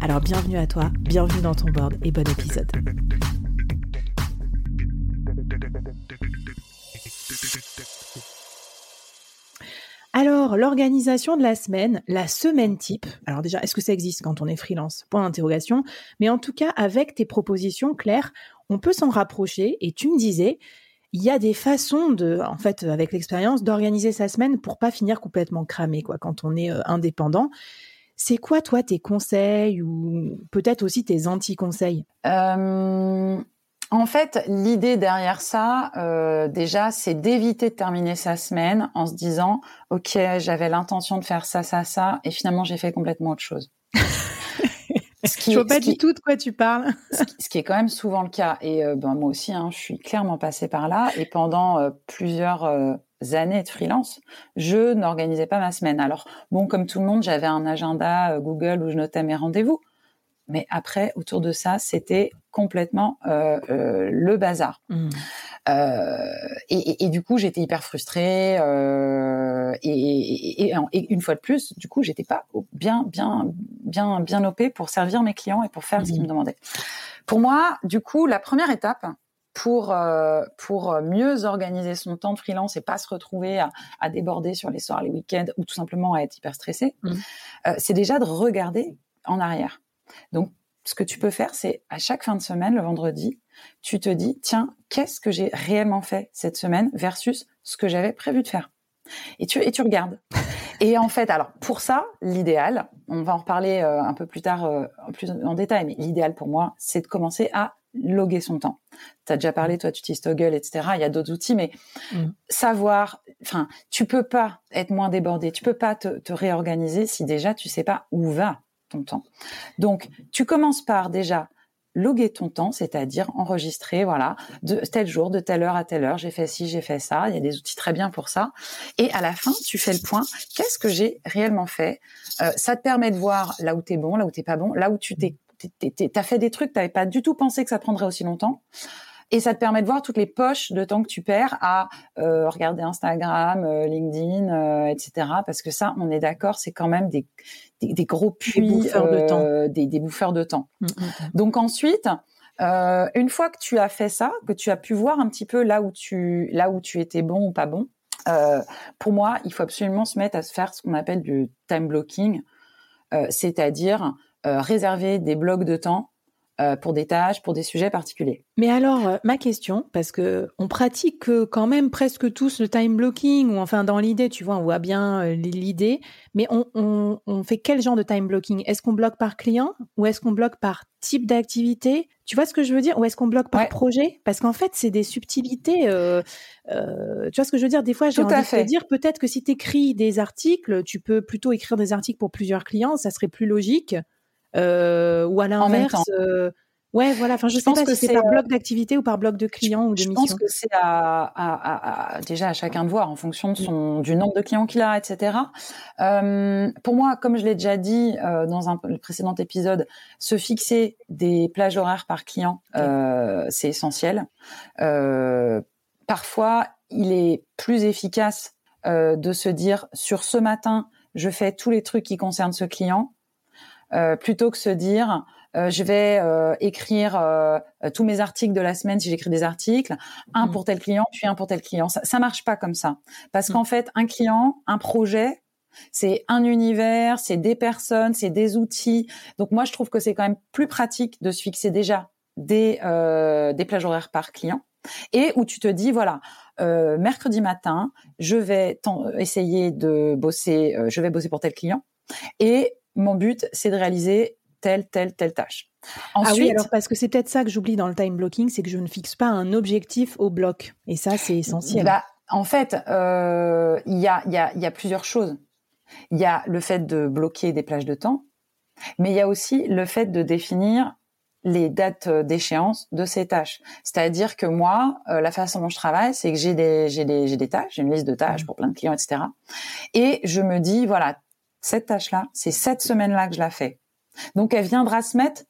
Alors bienvenue à toi, bienvenue dans ton board et bon épisode. Alors, l'organisation de la semaine, la semaine type. Alors déjà, est-ce que ça existe quand on est freelance? Point d'interrogation. Mais en tout cas, avec tes propositions claires, on peut s'en rapprocher. Et tu me disais, il y a des façons de, en fait, avec l'expérience, d'organiser sa semaine pour pas finir complètement cramé, quoi, quand on est euh, indépendant. C'est quoi, toi, tes conseils ou peut-être aussi tes anti-conseils? Euh, En fait, l'idée derrière ça, euh, déjà, c'est d'éviter de terminer sa semaine en se disant, OK, j'avais l'intention de faire ça, ça, ça, et finalement, j'ai fait complètement autre chose. Ce qui, je vois pas du tout de quoi tu parles. ce, qui, est quand même souvent le cas. Et euh, ben, moi aussi, hein, je suis clairement passée par là. Et pendant euh, plusieurs euh, années de freelance, je n'organisais pas ma semaine. Alors, bon, comme tout le monde, j'avais un agenda Google où je notais mes rendez-vous. Mais après, autour de ça, c'était complètement le bazar. Mmh. Euh, et, et, du coup, j'étais hyper frustrée. Euh, et, et, une fois de plus, du coup, j'étais pas bien, bien, bien, bien opé pour servir mes clients et pour faire ce qu'ils me mmh. demandaient. Pour moi, du coup, la première étape pour euh, pour mieux organiser son temps de freelance et pas se retrouver à, à déborder sur les soirs, les week-ends ou tout simplement à être hyper stressé, mmh. euh, c'est déjà de regarder en arrière. Donc, ce que tu peux faire, c'est à chaque fin de semaine, le vendredi, tu te dis, tiens, qu'est-ce que j'ai réellement fait cette semaine versus ce que j'avais prévu de faire? Et tu, et tu regardes. Et en fait, alors pour ça, l'idéal, on va en reparler euh, un peu plus tard, euh, plus en détail, mais l'idéal pour moi, c'est de commencer à loguer son temps. Tu as déjà parlé, toi, tu utilises Toggle, etc. Il y a d'autres outils, mais mm. savoir, enfin, tu peux pas être moins débordé, tu peux pas te, te réorganiser si déjà tu sais pas où va ton temps. Donc, tu commences par déjà loguer ton temps, c'est-à-dire enregistrer, voilà, de tel jour, de telle heure à telle heure, j'ai fait ci, j'ai fait ça. Il y a des outils très bien pour ça. Et à la fin, tu fais le point. Qu'est-ce que j'ai réellement fait? Euh, Ça te permet de voir là où t'es bon, là où t'es pas bon, là où tu t'es, t'as fait des trucs, t'avais pas du tout pensé que ça prendrait aussi longtemps. Et ça te permet de voir toutes les poches de temps que tu perds à euh, regarder Instagram, euh, LinkedIn, euh, etc. Parce que ça, on est d'accord, c'est quand même des, des, des gros puits, des bouffeurs de temps. Des, des, bouffeurs de temps. Donc ensuite, une fois que tu as fait ça, que tu as pu voir un petit peu là où tu là où tu étais bon ou pas bon, pour moi, il faut absolument se mettre à se faire ce qu'on appelle du time blocking, c'est-à-dire réserver des blocs de temps euh, pour des tâches, pour des sujets particuliers. Mais alors, euh, ma question, parce que on pratique quand même presque tous le time blocking, ou enfin dans l'idée, tu vois, on voit bien euh, l'idée, mais on, on, on, fait quel genre de time blocking? Est-ce qu'on bloque par client ou est-ce qu'on bloque par type d'activité? Tu vois ce que je veux dire? Ou est-ce qu'on bloque par projet? Parce qu'en fait, c'est des subtilités. Euh, euh, tu vois ce que je veux dire? Des fois, j'ai envie de te dire peut-être que si tu écris des articles, tu peux plutôt écrire des articles pour plusieurs clients, ça serait plus logique. euh, ou à l'inverse. Euh, ouais, voilà. Enfin, je, sais pas si c'est par bloc d'activité ou par bloc de clients ou de missions. Je pense que c'est à, à, à, déjà à chacun de voir en fonction de son, du nombre de clients qu'il a, etc. Euh, pour moi, comme je l'ai déjà dit euh, dans un précédent épisode, se fixer des plages horaires par client, euh, c'est essentiel. Euh, parfois, il est plus efficace de se dire sur ce matin, je fais tous les trucs qui concernent ce client euh, plutôt que se dire euh, je vais euh, écrire tous mes articles de la semaine si j'écris des articles, un mmh. pour tel client puis un pour tel client. Ça, ça marche pas comme ça parce mmh. qu'en fait un client, un projet, C'est un univers, c'est des personnes, c'est des outils. Donc moi, je trouve que c'est quand même plus pratique de se fixer déjà des, euh, des plages horaires par client et où tu te dis voilà euh, mercredi matin je vais essayer de bosser euh, je vais bosser pour tel client et mon but c'est de réaliser telle telle telle tâche Ensuite, ah oui, alors parce que c'est peut-être ça que j'oublie dans le time blocking, c'est que je ne fixe pas un objectif au bloc. Et ça, c'est essentiel. Bah, en fait, euh, il y, a, y, a, y a plusieurs choses. Il y a le fait de bloquer des plages de temps, mais il y a aussi le fait de définir les dates d'échéance de ces tâches. C'est-à-dire que moi, euh, la façon dont je travaille, c'est que j'ai des, j'ai des, j'ai des tâches, j'ai une liste de tâches mmh. pour plein de clients, etc. Et je me dis, voilà, cette tâche-là, c'est cette semaine-là que je la fais. Donc, elle viendra se mettre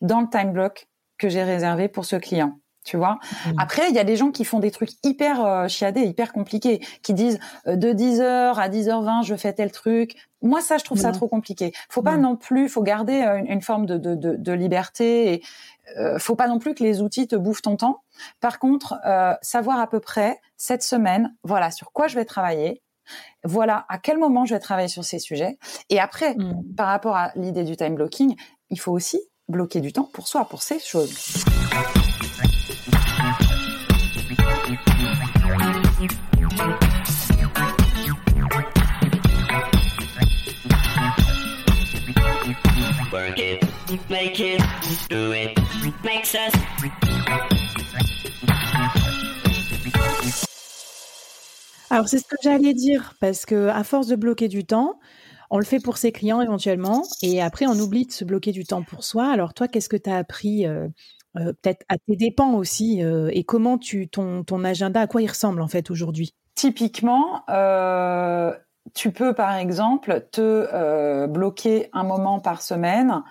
dans le time block que j'ai réservé pour ce client. Tu vois. Mmh. Après, il y a des gens qui font des trucs hyper euh, chiadés, hyper compliqués, qui disent euh, de 10h à 10h20, je fais tel truc. Moi, ça, je trouve ça trop compliqué. Faut pas non plus, faut garder euh, une, forme de, de, de, de, liberté. Et, euh, faut pas non plus que les outils te bouffent ton temps. Par contre, euh, savoir à peu près cette semaine, voilà, sur quoi je vais travailler, voilà à quel moment je vais travailler sur ces sujets. Et après, mmh. par rapport à l'idée du time blocking, il faut aussi bloquer du temps pour soi, pour ces choses. Alors c'est ce que j'allais dire parce que à force de bloquer du temps, on le fait pour ses clients éventuellement, et après on oublie de se bloquer du temps pour soi. Alors toi, qu'est-ce que tu as appris euh, euh, peut-être à tes dépens aussi, euh, et comment tu ton, ton agenda, à quoi il ressemble en fait aujourd'hui? Typiquement, tu peux par exemple te euh, bloquer un moment par semaine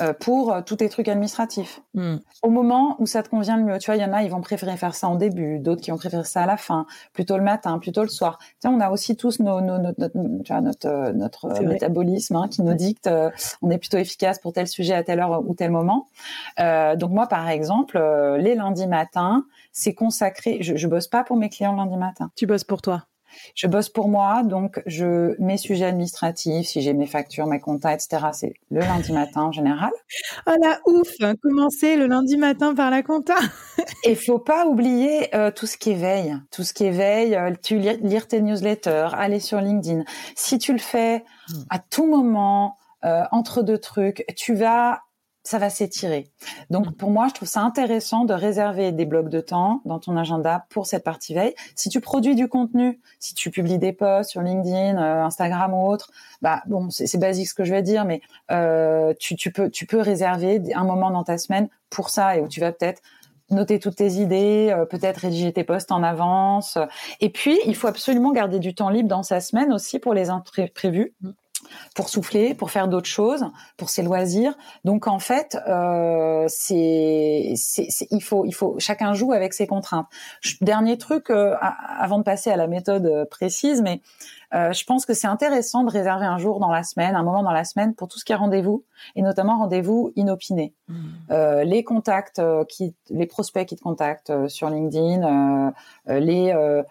euh, pour tous tes trucs administratifs. Hmm. Au moment où ça te convient le mieux. Tu vois, il y en a, ils vont préférer faire ça en début, d'autres qui vont préférer ça à la fin, plutôt le matin, plutôt le soir. Tu on a aussi tous nos, nos, notre, tu vois, notre, euh, notre métabolisme hein, qui nous dicte on est plutôt efficace pour tel sujet à telle heure ou tel moment. donc moi, par exemple, les lundis matins, c'est consacré. Je, je bosse pas pour mes clients lundi matin. Tu bosses pour toi. Je bosse pour moi, donc je mes sujets administratifs, si j'ai mes factures, mes comptes, etc. C'est le lundi matin en général. Oh la ouf, commencer le lundi matin par la compta. Et faut pas oublier euh, tout ce qui éveille, tout ce qui éveille. Euh, tu lire, tes newsletters, aller sur LinkedIn. Si tu le fais hmm. à tout moment, euh, entre deux trucs, tu vas ça va s'étirer. Donc mm. pour moi, je trouve ça intéressant de réserver des blocs de temps dans ton agenda pour cette partie veille. Si tu produis du contenu, si tu publies des posts sur LinkedIn, euh, Instagram ou autre, bah bon, c'est basique ce que je vais dire, mais euh, tu, tu, peux tu peux réserver un moment dans ta semaine pour ça et où tu vas peut-être noter toutes tes idées, euh, peut-être rédiger tes posts en avance. Et puis, il faut absolument garder du temps libre dans sa semaine aussi pour les imprévus. Mm pour souffler, pour faire d'autres choses, pour ses loisirs. Donc en fait, euh, c'est, il faut, il faut, chacun joue avec ses contraintes. Dernier truc, euh, avant de passer à la méthode euh, précise, mais euh, je pense que c'est intéressant de réserver un jour dans la semaine, un moment dans la semaine pour tout ce qui est rendez-vous, et notamment rendez-vous inopinés. Mmh. Euh, les contacts, euh, qui, les prospects qui te contactent sur LinkedIn, les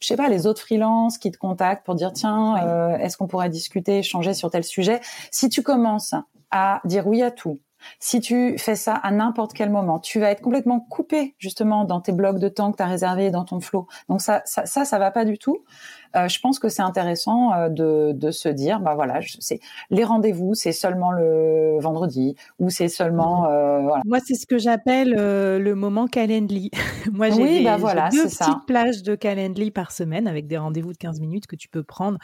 je sais pas, les autres freelances qui te contactent pour dire tiens, euh, est-ce qu'on pourrait discuter, échanger sur tel sujet? Si tu commences à dire oui à tout, si tu fais ça à n'importe quel moment, tu vas être complètement coupé justement dans tes blocs de temps que tu as réservés dans ton flow. Donc ça, ça, ça, ça va pas du tout. Euh, je pense que c'est intéressant euh, de, de, se dire, bah voilà, c'est les rendez-vous, c'est seulement le vendredi ou c'est seulement. Mhm. Euh, voilà. Moi, c'est ce que j'appelle le moment Calendly. Moi, j'ai oui, bah voilà, deux petites plages de Calendly par semaine avec des rendez-vous de 15 minutes que tu peux prendre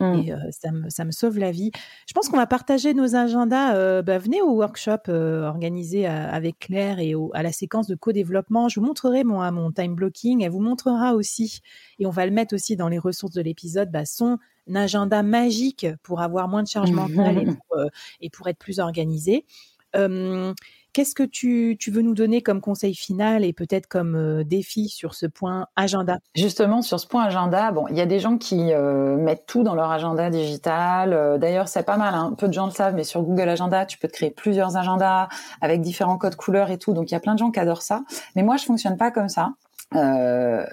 mmh. et ça, me, ça me sauve la vie. Je pense qu'on va partager nos agendas. Bah, venez au workshop organisé avec Claire et à la séquence de co-développement. Je vous montrerai mon, mon time blocking. Elle vous montrera aussi et on va le mettre aussi dans les ressources de l'épisode, bah, son agenda magique pour avoir moins de charge mentale et, pour, euh, et pour être plus organisé. Qu'est-ce que tu, veux nous donner comme conseil final et peut-être comme euh, défi sur ce point agenda? Justement, sur ce point agenda, bon, il y a des gens qui euh, mettent tout dans leur agenda digital. D'ailleurs, c'est pas mal, hein. peu de gens le savent, mais sur Google Agenda, tu peux te créer plusieurs agendas avec différents codes couleurs et tout. Donc, il y a plein de gens qui adorent ça. Mais moi, je fonctionne pas comme ça. Euh,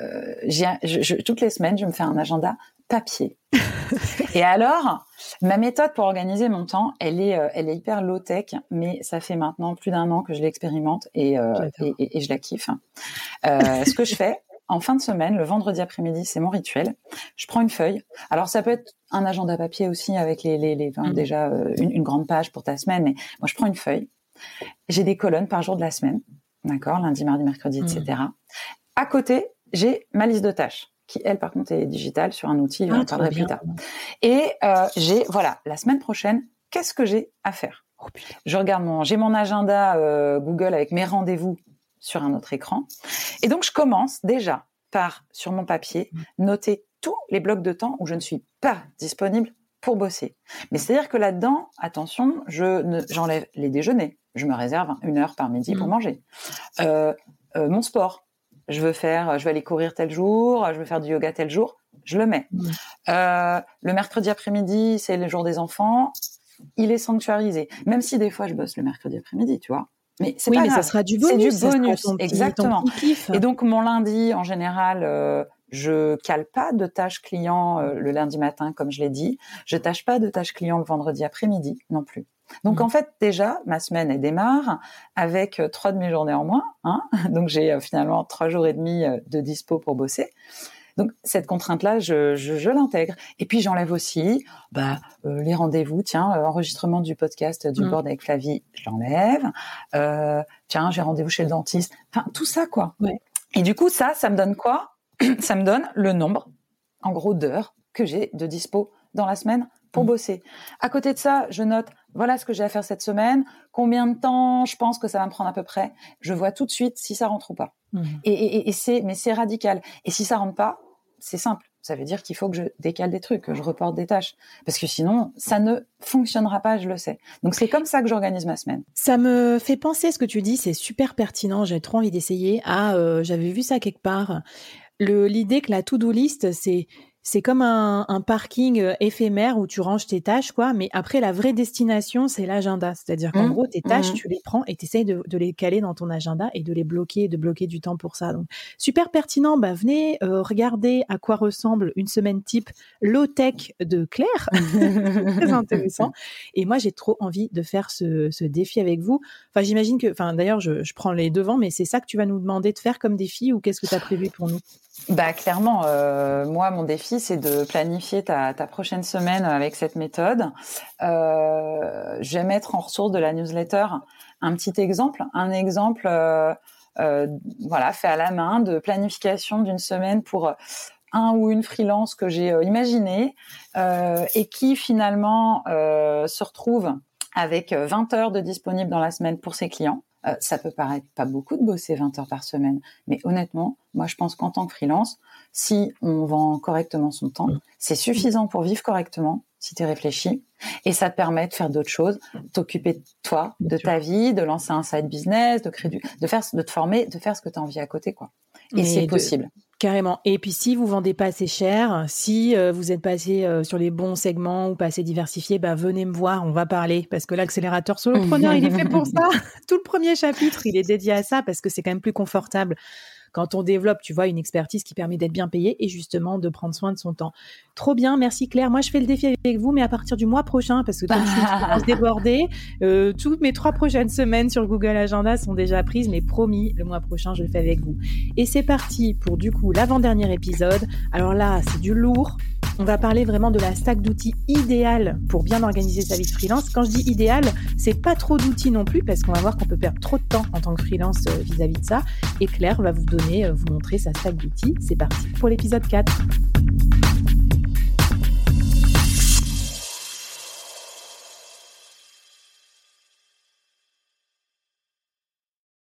toutes les semaines, je me fais un agenda papier. et alors, ma méthode pour organiser mon temps, elle est, euh, elle est hyper low tech, mais ça fait maintenant plus d'un an que je l'expérimente et, euh, et, et, je la kiffe. Euh, ce que je fais en fin de semaine, le vendredi après-midi, c'est mon rituel. Je prends une feuille. Alors ça peut être un agenda papier aussi avec les, les, les mmh. déjà euh, une, une grande page pour ta semaine, mais moi je prends une feuille. J'ai des colonnes par jour de la semaine, d'accord, lundi, mardi, mercredi, etc. Mmh. À côté, j'ai ma liste de tâches qui elle par contre est digitale sur un outil, ah, on parlera plus tard. Et euh, j'ai voilà la semaine prochaine, qu'est-ce que j'ai à faire? Oh, Je regarde mon, j'ai mon agenda euh, Google avec mes rendez-vous sur un autre écran, et donc je commence déjà par sur mon papier mmh. noter tous les blocs de temps où je ne suis pas disponible pour bosser. Mais c'est-à-dire que là-dedans, attention, je j'enlève les déjeuners, je me réserve une heure par midi pour mmh. manger. Euh, euh, mon sport, je veux faire, je vais aller courir tel jour, je veux faire du yoga tel jour, je le mets. Mmh. Euh, le mercredi après-midi, c'est le jour des enfants, il est sanctuarisé. Même si des fois je bosse le mercredi après-midi, tu vois. Mais c'est oui, pas mais ça sera du bonus. C'est du bonus, exactement. Et donc mon lundi, en général, euh, je cale pas de tâches clients euh, le lundi matin, comme je l'ai dit. Je tâche pas de tâches clients le vendredi après-midi non plus. Donc mmh. en fait déjà ma semaine elle démarre avec euh, trois demi-journées en moins. Hein Donc j'ai euh, finalement trois jours et demi de dispo pour bosser. Donc cette contrainte-là, je, je, je l'intègre. Et puis j'enlève aussi bah, les rendez-vous. Tiens, enregistrement du podcast du mmh. board avec Flavie, je l'enlève. Euh, tiens, j'ai rendez-vous chez le dentiste. Enfin tout ça quoi. Ouais. Et du coup ça, ça me donne quoi? ça me donne le nombre, en gros, d'heures que j'ai de dispo dans la semaine pour mmh. bosser. À côté de ça, je note, voilà ce que j'ai à faire cette semaine, combien de temps je pense que ça va me prendre à peu près. Je vois tout de suite si ça rentre ou pas. Mmh. Et, c'est, mais c'est radical. Et si ça rentre pas, c'est simple. Ça veut dire qu'il faut que je décale des trucs, que je reporte des tâches. Parce que sinon, ça ne fonctionnera pas, je le sais. Donc c'est comme ça que j'organise ma semaine. Ça me fait penser ce que tu dis, c'est super pertinent. J'ai trop envie d'essayer. Ah, euh, j'avais vu ça quelque part l'idée que la to-do list, c'est c'est comme un, un, parking euh, éphémère où tu ranges tes tâches, quoi. Mais après, la vraie destination, c'est l'agenda. C'est-à-dire qu'en mmh. gros, tes tâches, mmh. tu les prends et tu essayes de, de, les caler dans ton agenda et de les bloquer, de bloquer du temps pour ça. Donc, super pertinent. Bah, venez euh, regarder à quoi ressemble une semaine type low-tech de Claire. Très intéressant. Et moi, j'ai trop envie de faire ce, ce, défi avec vous. Enfin, j'imagine que, enfin, d'ailleurs, je, je prends les devants, mais c'est ça que tu vas nous demander de faire comme défi ou qu'est-ce que tu as prévu pour nous? Bah clairement, euh, moi mon défi c'est de planifier ta, prochaine semaine avec cette méthode. Euh, je vais mettre en ressource de la newsletter un petit exemple, un exemple euh, euh voilà fait à la main de planification d'une semaine pour un ou une freelance que j'ai imaginé et qui finalement se retrouve avec 20 heures de disponible dans la semaine pour ses clients. Euh, ça peut paraître pas beaucoup de bosser 20 heures par semaine, mais honnêtement, moi je pense qu'en tant que freelance, si on vend correctement son temps, mm. c'est suffisant pour vivre correctement si tu réfléchis et ça te permet de faire d'autres choses, t'occuper de toi, de ta vie, de lancer un side business, de créer du, de faire de te former, de faire ce que tu as envie à côté quoi. Et c'est possible. Carrément. Et puis si vous vendez pas assez cher, si euh, vous êtes passé euh, sur les bons segments ou pas assez diversifié, bah venez me voir, on va parler parce que l'accélérateur solopreneur, il est fait pour ça. Tout le premier chapitre, il est dédié à ça parce que c'est quand même plus confortable quand on développe, tu vois, une expertise qui permet d'être bien payé et justement de prendre soin de son temps. Trop bien, merci Claire. Moi, je fais le défi avec vous, mais à partir du mois prochain, parce que comme je suis débordée, euh, toutes mes trois prochaines semaines sur Google Agenda sont déjà prises, mais promis, le mois prochain, je le fais avec vous. Et c'est parti pour du coup l'avant-dernier épisode. Alors là, c'est du lourd. On va parler vraiment de la stack d'outils idéale pour bien organiser sa vie de freelance. Quand je dis idéal, c'est pas trop d'outils non plus parce qu'on va voir qu'on peut perdre trop de temps en tant que freelance euh, vis-à-vis -vis de ça. Et Claire va vous donner, euh, vous montrer sa stack d'outils. C'est parti pour l'épisode 4.